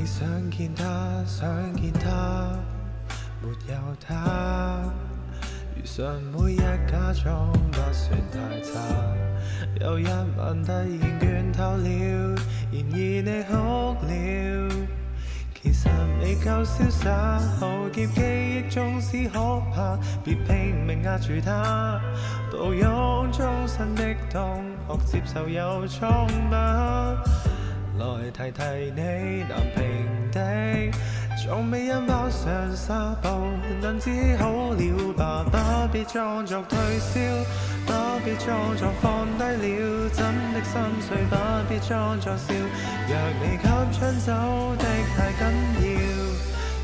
你想见他，想见他，没有他，如常每日假装不算太差。有一晚突然倦透了，然而你哭了。其实未够潇洒，浩劫记忆纵使可怕，别拼命压住它，抱拥终身的痛，学接受有疮疤。提提你，南平地，从未因跑上沙步，能治好了吧？不必装作退烧，不必装作放低了真的心碎，不必装作笑。若你给抢走的太紧要，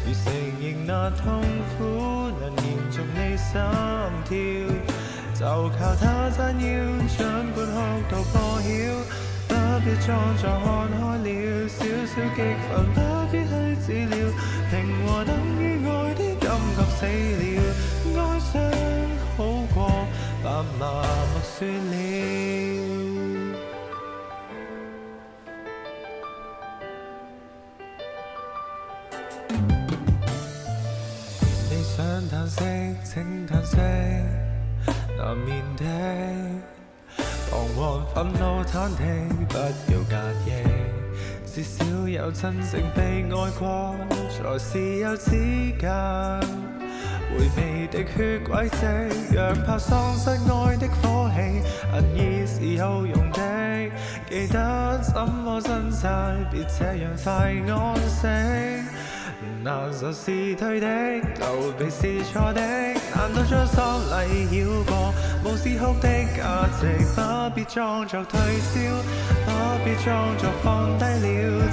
如承认那痛苦能延续你心跳，就靠他撑腰，尽管哭到破晓。不必装作看开，少少激愤不必去治疗，平和等于爱的感觉死了，哀伤好过白麻木算了。你想叹息，请叹息，难免的。彷徨、愤怒、忐忑，不要介意。至少有真正被爱过，才是有资格回味的血轨迹。若怕丧失爱的火气，恨意是有用的。记得怎么挣扎，别这样快安息。难受是对的，逃避是错的。难道将心里绕过，无是哭的价值？不必装作退烧，不必装作放低了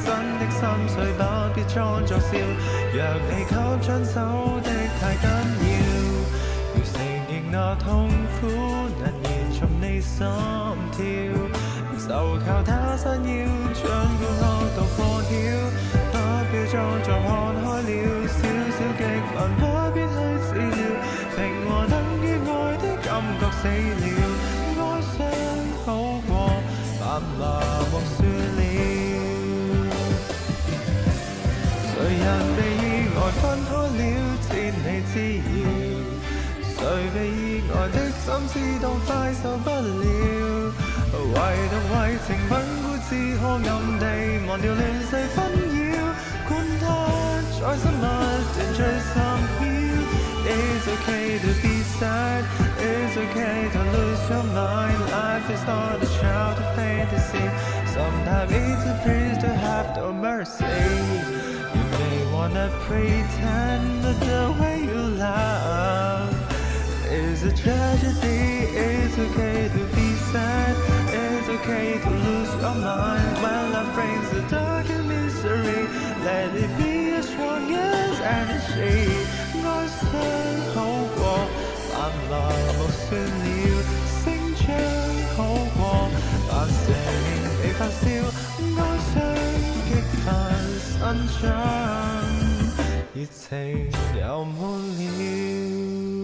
真的心碎，不必装作笑。若你给抢走的太紧要，要承认那痛苦能延续你心跳，就靠他身腰，尽管感觉死了，哀伤好过白麻木算了。谁人被意外分开了，千里之遥？谁被意外的心思当快受不了？唯独为情稳固，只可暗地忘掉乱世纷扰。管他在心不断追心飘，It's okay to be sad, your mind. Life is not a child of fantasy. Sometimes it's a priest to have no mercy. You may wanna pretend that the way you love is a tragedy. It's okay to be sad. It's okay to lose your mind when love brings the dark and misery. Let it be as strong as energy. No the whole. I'm lost in the 發新章，熱情又没了。